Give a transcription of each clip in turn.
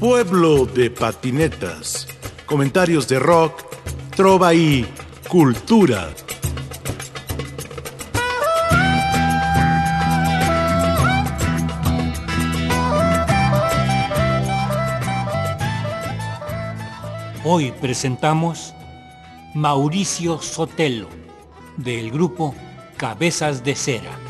Pueblo de patinetas. Comentarios de rock, trova y cultura. Hoy presentamos Mauricio Sotelo, del grupo Cabezas de Cera.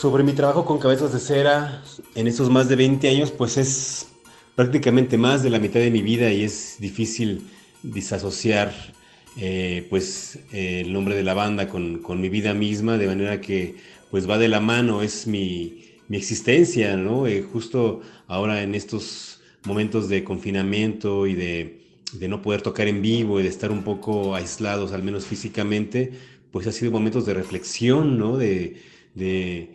Sobre mi trabajo con cabezas de cera en estos más de 20 años, pues es prácticamente más de la mitad de mi vida y es difícil disasociar eh, pues el nombre de la banda con, mi vida misma, de manera que pues va de la mano, es mi, existencia, ¿no? Eh, justo ahora en estos momentos de confinamiento y de, no poder tocar en vivo y de estar un poco aislados, al menos físicamente, pues ha sido momentos de reflexión, ¿no? de de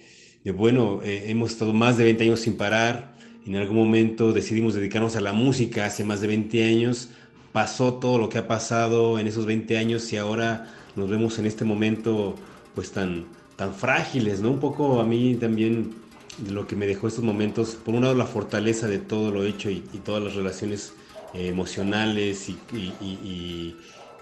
bueno, eh, hemos estado más de 20 años sin parar, en algún momento decidimos dedicarnos a la música hace más de 20 años, pasó todo lo que ha pasado en esos 20 años y ahora nos vemos en este momento pues tan, tan frágiles, ¿no? Un poco a mí también lo que me dejó estos momentos, por un lado la fortaleza de todo lo hecho y, todas las relaciones eh, emocionales y,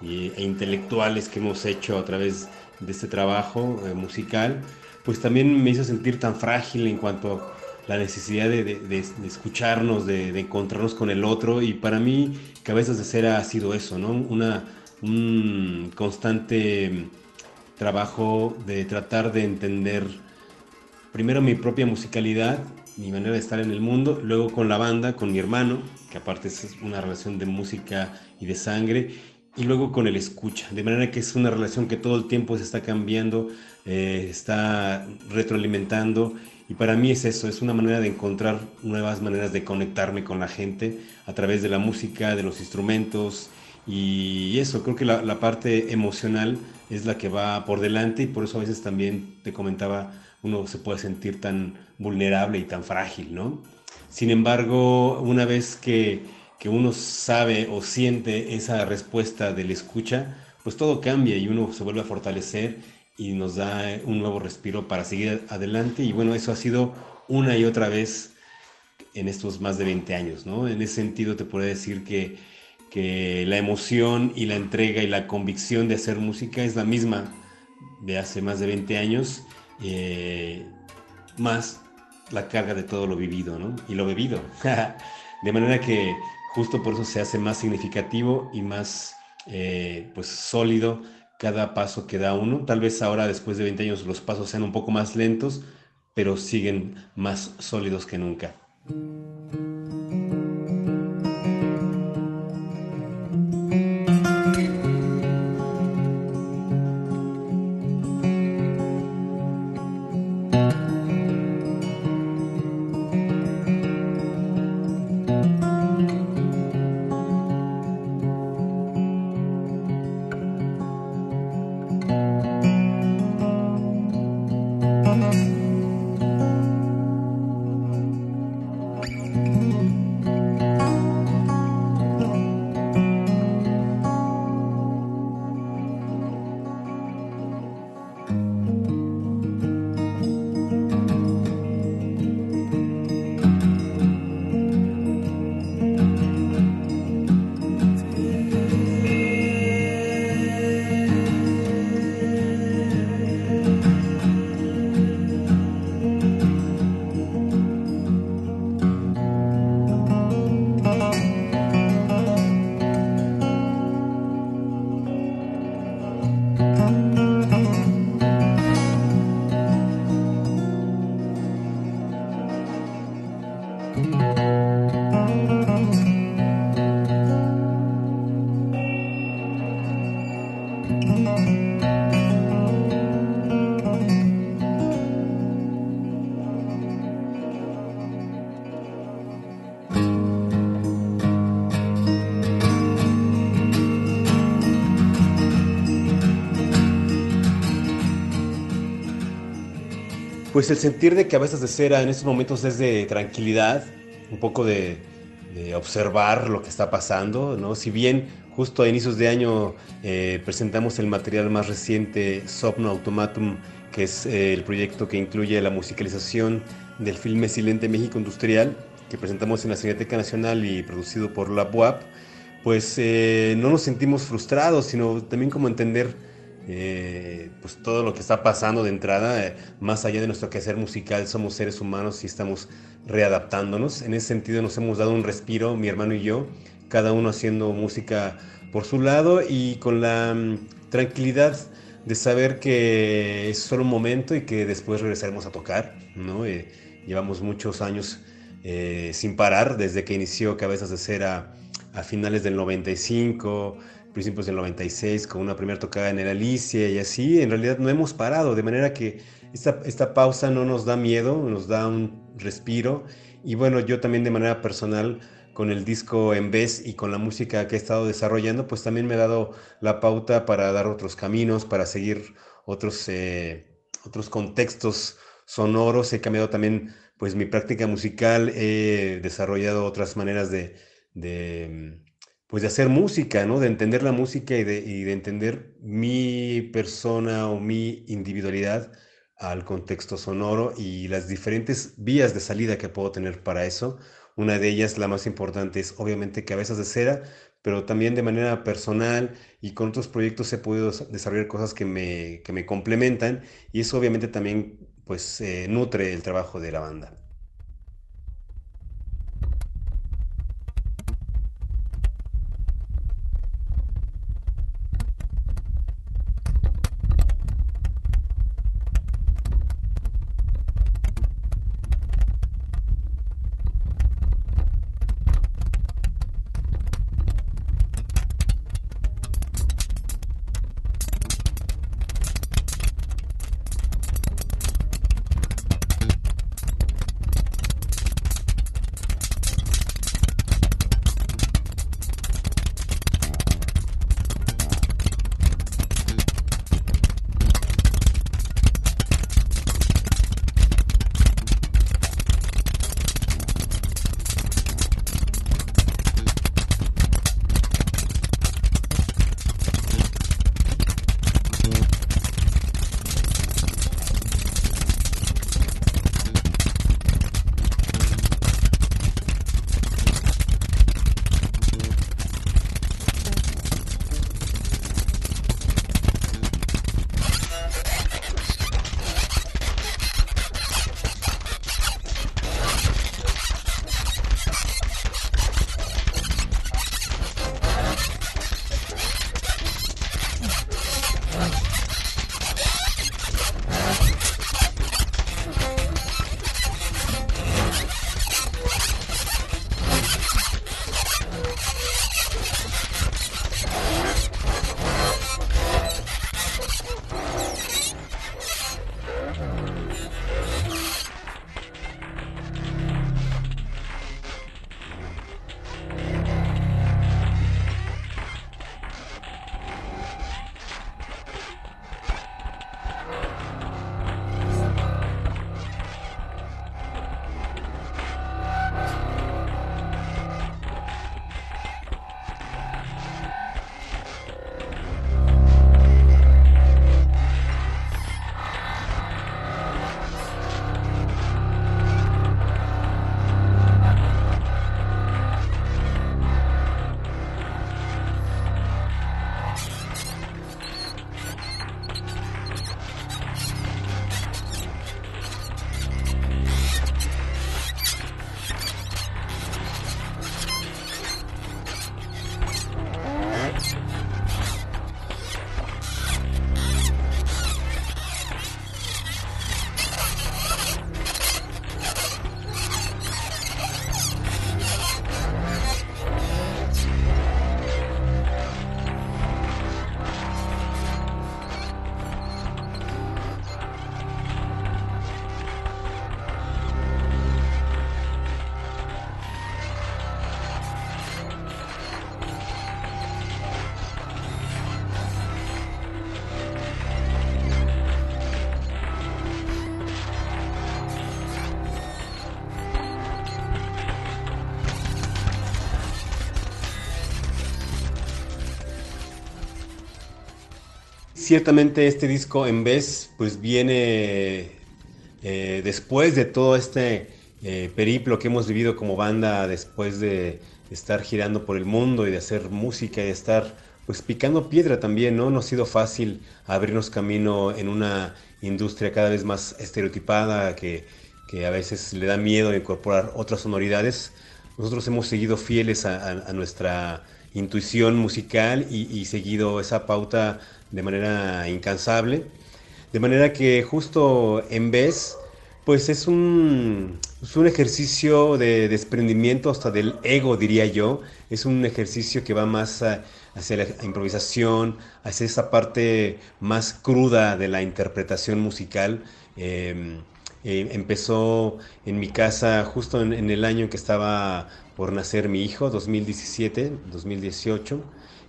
e intelectuales que hemos hecho a través de este trabajo eh, musical, pues también me hizo sentir tan frágil en cuanto a la necesidad de, escucharnos, de, encontrarnos con el otro. Y para mí, Cabezas de Cera ha sido eso, ¿no? Una, un constante trabajo de tratar de entender primero mi propia musicalidad, mi manera de estar en el mundo, luego con la banda, con mi hermano, que aparte es una relación de música y de sangre, y luego con el escucha, de manera que es una relación que todo el tiempo se está cambiando, eh, está retroalimentando y para mí es eso, es una manera de encontrar nuevas maneras de conectarme con la gente a través de la música, de los instrumentos y eso, creo que la, la parte emocional es la que va por delante y por eso a veces también te comentaba, uno se puede sentir tan vulnerable y tan frágil, ¿no? Sin embargo, una vez que que uno sabe o siente esa respuesta del escucha, pues todo cambia y uno se vuelve a fortalecer y nos da un nuevo respiro para seguir adelante. Y bueno, eso ha sido una y otra vez en estos más de 20 años, ¿no? En ese sentido te puedo decir que, que la emoción y la entrega y la convicción de hacer música es la misma de hace más de 20 años, eh, más la carga de todo lo vivido ¿no? y lo bebido. de manera que justo por eso se hace más significativo y más eh, pues sólido cada paso que da uno. Tal vez ahora, después de 20 años, los pasos sean un poco más lentos, pero siguen más sólidos que nunca. Pues el sentir de cabezas de cera en estos momentos es de tranquilidad, un poco de, observar lo que está pasando, ¿no? Si bien justo a inicios de año eh, presentamos el material más reciente, Sopno Automatum, que es eh, el proyecto que incluye la musicalización del filme Silente México Industrial, que presentamos en la Cineteca Nacional y producido por la UAP, pues eh, no nos sentimos frustrados, sino también como entender eh, pues todo lo que está pasando de entrada, eh, más allá de nuestro quehacer musical, somos seres humanos y estamos readaptándonos. En ese sentido nos hemos dado un respiro, mi hermano y yo, cada uno haciendo música por su lado y con la mm, tranquilidad de saber que es solo un momento y que después regresaremos a tocar. ¿no? Eh, llevamos muchos años sin parar, desde que inició Cabezas de Cera a finales del 95 principios del 96 con una primera tocada en el Alicia y así, en realidad no hemos parado, de manera que esta, esta pausa no nos da miedo, nos da un respiro. Y bueno, yo también de manera personal con el disco en vez y con la música que he estado desarrollando, pues también me he dado la pauta para dar otros caminos, para seguir otros, eh, otros contextos sonoros, he cambiado también pues mi práctica musical, he desarrollado otras maneras de pues de hacer música, ¿no? De entender la música y de, entender mi persona o mi individualidad al contexto sonoro y las diferentes vías de salida que puedo tener para eso. Una de ellas, la más importante, es obviamente Cabezas de Cera, pero también de manera personal y con otros proyectos he podido desarrollar cosas que me, que me complementan y eso obviamente también pues eh, nutre el trabajo de la banda. Ciertamente este disco en vez, pues viene eh, después de todo este eh, periplo que hemos vivido como banda, después de estar girando por el mundo y de hacer música y estar pues picando piedra también, ¿no? No ha sido fácil abrirnos camino en una industria cada vez más estereotipada que, que a veces le da miedo incorporar otras sonoridades. Nosotros hemos seguido fieles a, nuestra intuición musical y, y, seguido esa pauta de manera incansable. De manera que justo en vez, pues es un, es un ejercicio de desprendimiento hasta del ego, diría yo. Es un ejercicio que va más hacia la improvisación, hacia esa parte más cruda de la interpretación musical. Em, eh, empezó en mi casa justo en, el año en que estaba por nacer mi hijo, 2017, 2018.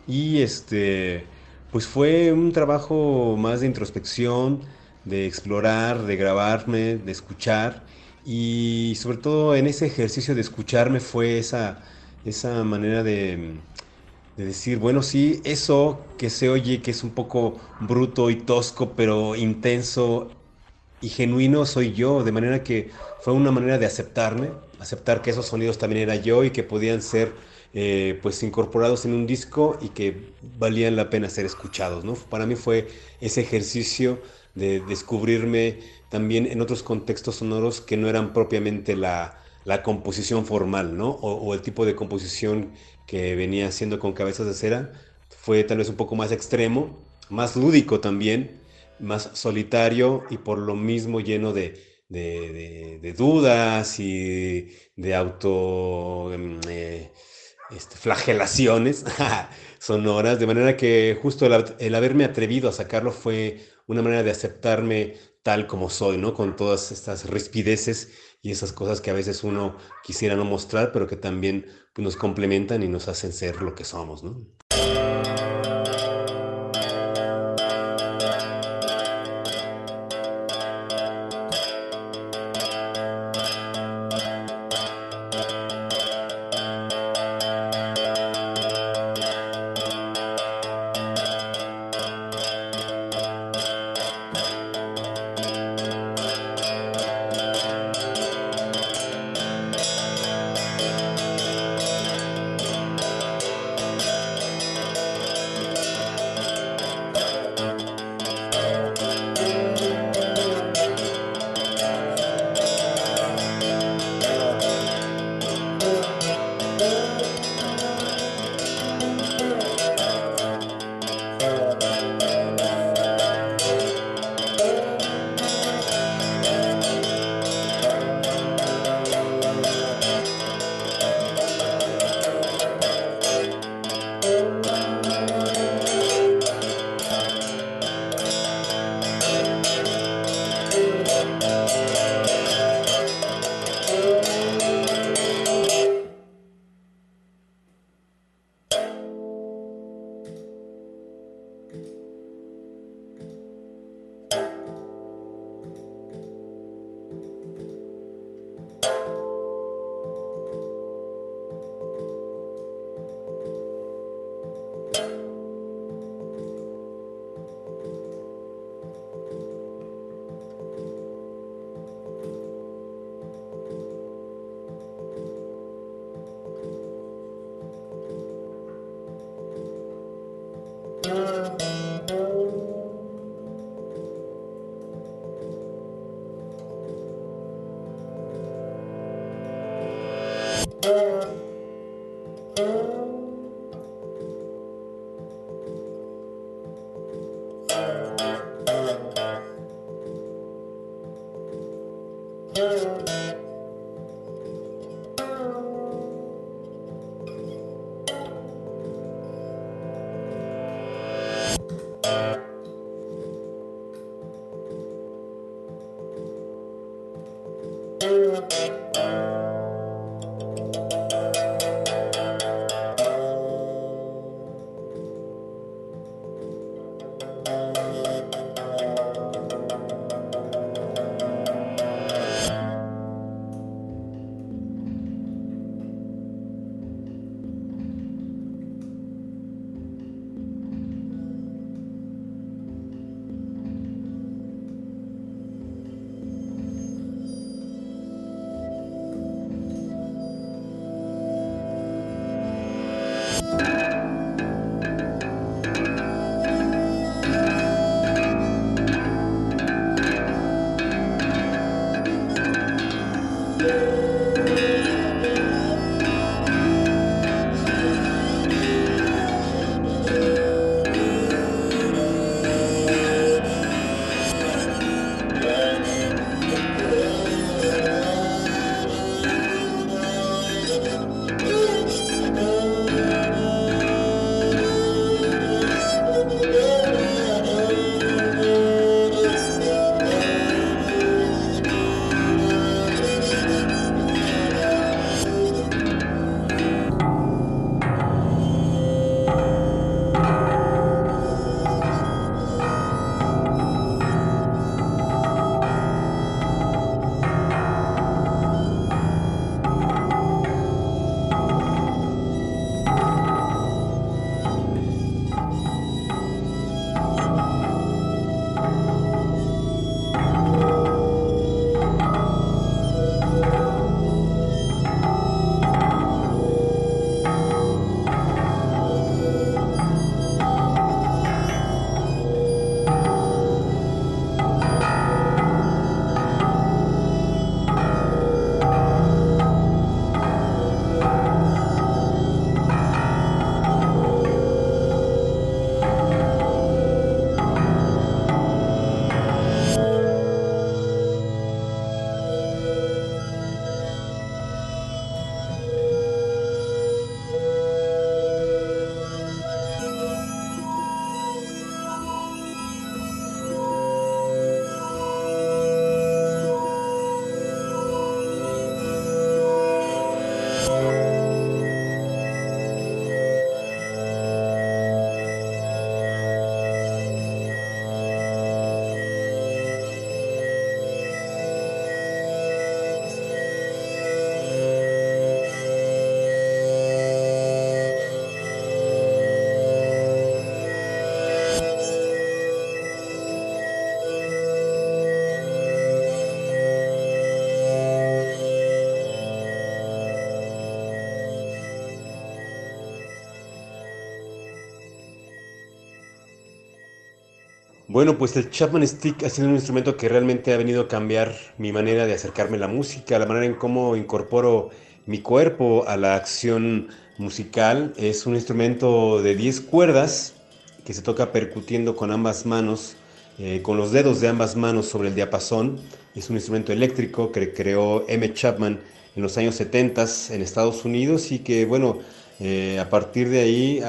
Y este, pues fue un trabajo más de introspección, de explorar, de grabarme, de escuchar. Y sobre todo en ese ejercicio de escucharme fue esa, esa manera de, de decir, bueno, sí, eso que se oye que es un poco bruto y tosco, pero intenso y genuino soy yo, de manera que fue una manera de aceptarme, aceptar que esos sonidos también era yo y que podían ser eh, pues incorporados en un disco y que valían la pena ser escuchados, ¿no? Para mí fue ese ejercicio de descubrirme también en otros contextos sonoros que no eran propiamente la, la composición formal, ¿no? O, el tipo de composición que venía haciendo con cabezas de cera fue tal vez un poco más extremo, más lúdico también, más solitario y por lo mismo lleno de, dudas y de auto em, eh, este, flagelaciones sonoras, de manera que justo el, haberme atrevido a sacarlo fue una manera de aceptarme tal como soy, ¿no? Con todas estas rispideces y esas cosas que a veces uno quisiera no mostrar, pero que también pues, nos complementan y nos hacen ser lo que somos, ¿no? Bueno, pues el Chapman Stick ha sido un instrumento que realmente ha venido a cambiar mi manera de acercarme a la música, la manera en cómo incorporo mi cuerpo a la acción musical. Es un instrumento de 10 cuerdas que se toca percutiendo con ambas manos, eh, con los dedos de ambas manos sobre el diapasón. Es un instrumento eléctrico que creó M. Chapman en los años 70 en Estados Unidos y que, bueno, eh, a partir de ahí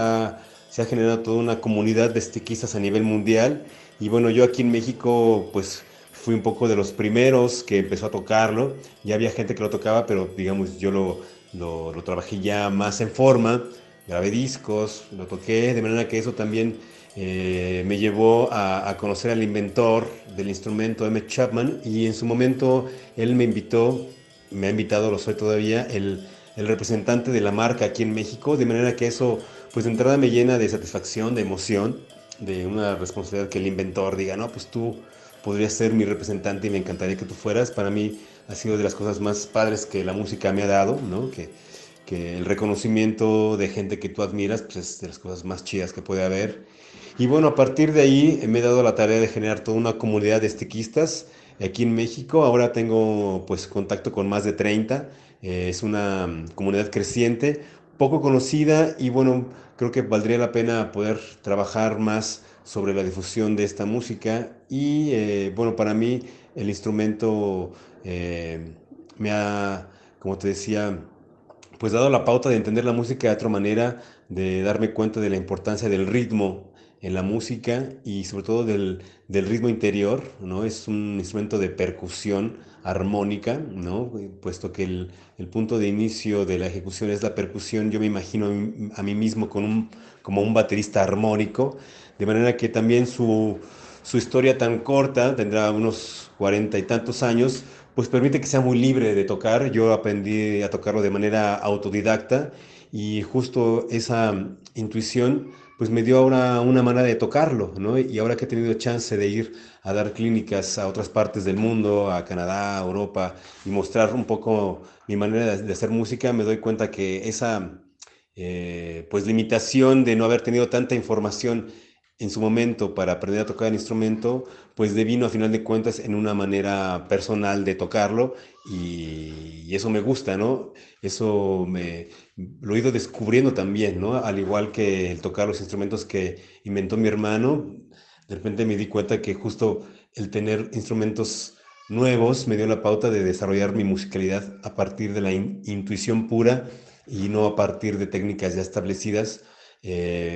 se ha generado toda una comunidad de stickistas a nivel mundial y bueno, yo aquí en México pues fui un poco de los primeros que empezó a tocarlo. Ya había gente que lo tocaba, pero digamos yo lo, lo, trabajé ya más en forma. Grabé discos, lo toqué, de manera que eso también eh, me llevó a, conocer al inventor del instrumento, M. Chapman, y en su momento él me invitó, me ha invitado, lo soy todavía, el, el representante de la marca aquí en México, de manera que eso pues de entrada me llena de satisfacción, de emoción de una responsabilidad que el inventor diga, no, pues tú podrías ser mi representante y me encantaría que tú fueras. Para mí ha sido de las cosas más padres que la música me ha dado, ¿no? Que, que el reconocimiento de gente que tú admiras, pues es de las cosas más chidas que puede haber. Y bueno, a partir de ahí me he dado la tarea de generar toda una comunidad de estiquistas aquí en México. Ahora tengo pues contacto con más de 30. Eh, es una comunidad creciente poco conocida y bueno, creo que valdría la pena poder trabajar más sobre la difusión de esta música y eh, bueno, para mí el instrumento eh, me ha, como te decía, pues dado la pauta de entender la música de otra manera, de darme cuenta de la importancia del ritmo en la música y sobre todo del, del ritmo interior, ¿no? Es un instrumento de percusión armónica, ¿no? Puesto que el, el, punto de inicio de la ejecución es la percusión, yo me imagino a mí mismo con un, como un baterista armónico, de manera que también su, su historia tan corta, tendrá unos cuarenta y tantos años, pues permite que sea muy libre de tocar. Yo aprendí a tocarlo de manera autodidacta y justo esa intuición pues me dio ahora una manera de tocarlo, ¿no? Y ahora que he tenido chance de ir a dar clínicas a otras partes del mundo, a Canadá, a Europa, y mostrar un poco mi manera de, hacer música, me doy cuenta que esa, eh, pues, limitación de no haber tenido tanta información en su momento para aprender a tocar el instrumento, pues devino a final de cuentas en una manera personal de tocarlo y, eso me gusta, ¿no? Eso me, lo he ido descubriendo también, ¿no? Al igual que el tocar los instrumentos que inventó mi hermano, de repente me di cuenta que justo el tener instrumentos nuevos me dio la pauta de desarrollar mi musicalidad a partir de la intuición pura y no a partir de técnicas ya establecidas.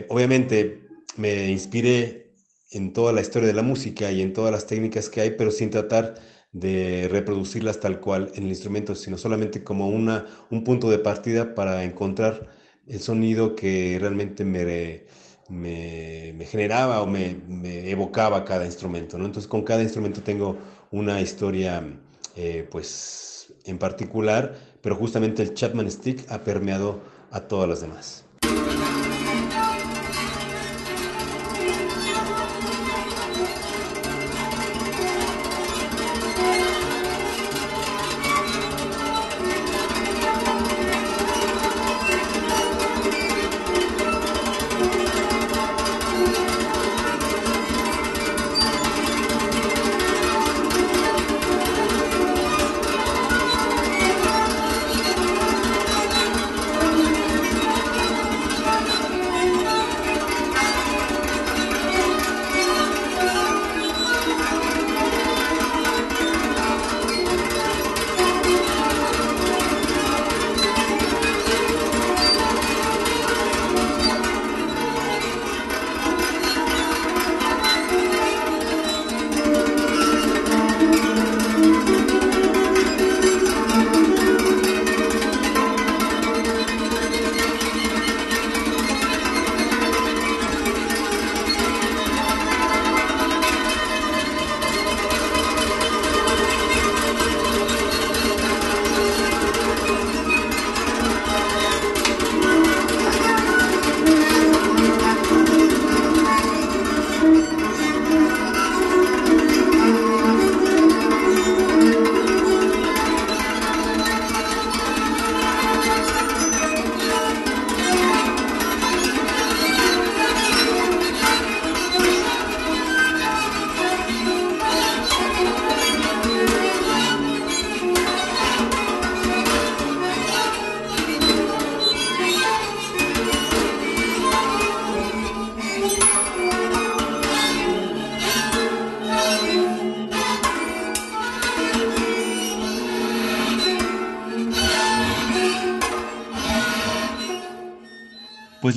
obviamente me inspiré en toda la historia de la música y en todas las técnicas que hay, pero sin tratar de reproducirlas tal cual en el instrumento, sino solamente como una, un punto de partida para encontrar el sonido que realmente me, me, generaba o me, evocaba cada instrumento. ¿no? Entonces con cada instrumento tengo una historia eh, pues en particular, pero justamente el Chapman Stick ha permeado a todas las demás.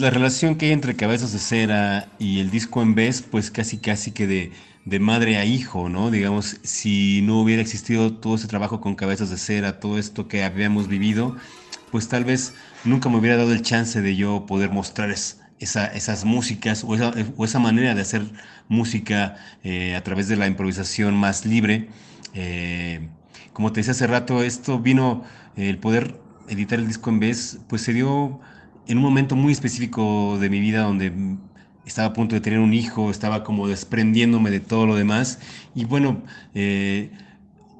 La relación que hay entre Cabezas de Cera y el disco en vez, pues casi casi que de, de, madre a hijo, ¿no? Digamos, si no hubiera existido todo ese trabajo con Cabezas de Cera, todo esto que habíamos vivido, pues tal vez nunca me hubiera dado el chance de yo poder mostrar esa, esas músicas o esa, o esa, manera de hacer música eh, a través de la improvisación más libre. Eh, como te decía hace rato, esto vino, el poder editar el disco en vez, pues se dio en un momento muy específico de mi vida donde estaba a punto de tener un hijo, estaba como desprendiéndome de todo lo demás. Y bueno, eh,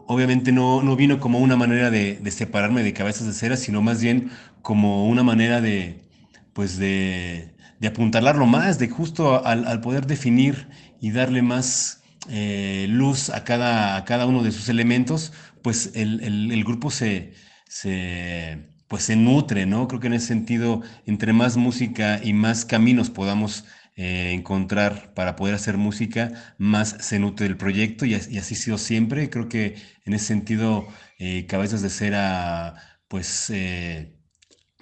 obviamente no, no, vino como una manera de, separarme de cabezas de cera, sino más bien como una manera de, pues de, apuntalarlo más, de justo al, poder definir y darle más eh, luz a cada, a cada uno de sus elementos, pues el, el grupo se, se pues se nutre, ¿no? Creo que en ese sentido, entre más música y más caminos podamos eh, encontrar para poder hacer música, más se nutre el proyecto y, así ha sido siempre. Creo que en ese sentido, eh, Cabezas de Cera, pues eh,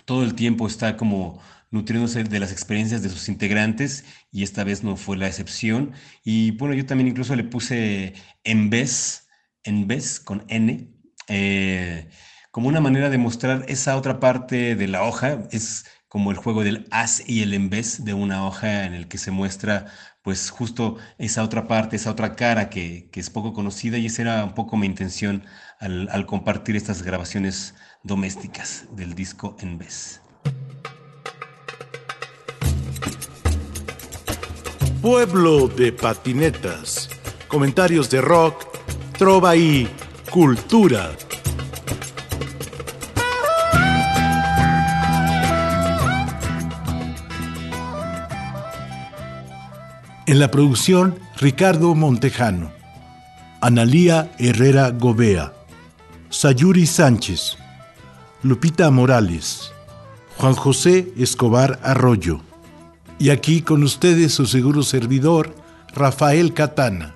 todo el tiempo está como nutriéndose de las experiencias de sus integrantes y esta vez no fue la excepción. Y bueno, yo también incluso le puse en vez, en vez con N como una manera de mostrar esa otra parte de la hoja. Es como el juego del as y el en vez de una hoja en el que se muestra pues justo esa otra parte, esa otra cara que, es poco conocida y esa era un poco mi intención al, al compartir estas grabaciones domésticas del disco en vez. Pueblo de patinetas, comentarios de rock, trova y cultura. En la producción, Ricardo Montejano, Analía Herrera Gobea, Sayuri Sánchez, Lupita Morales, Juan José Escobar Arroyo. Y aquí con ustedes su seguro servidor, Rafael Catana.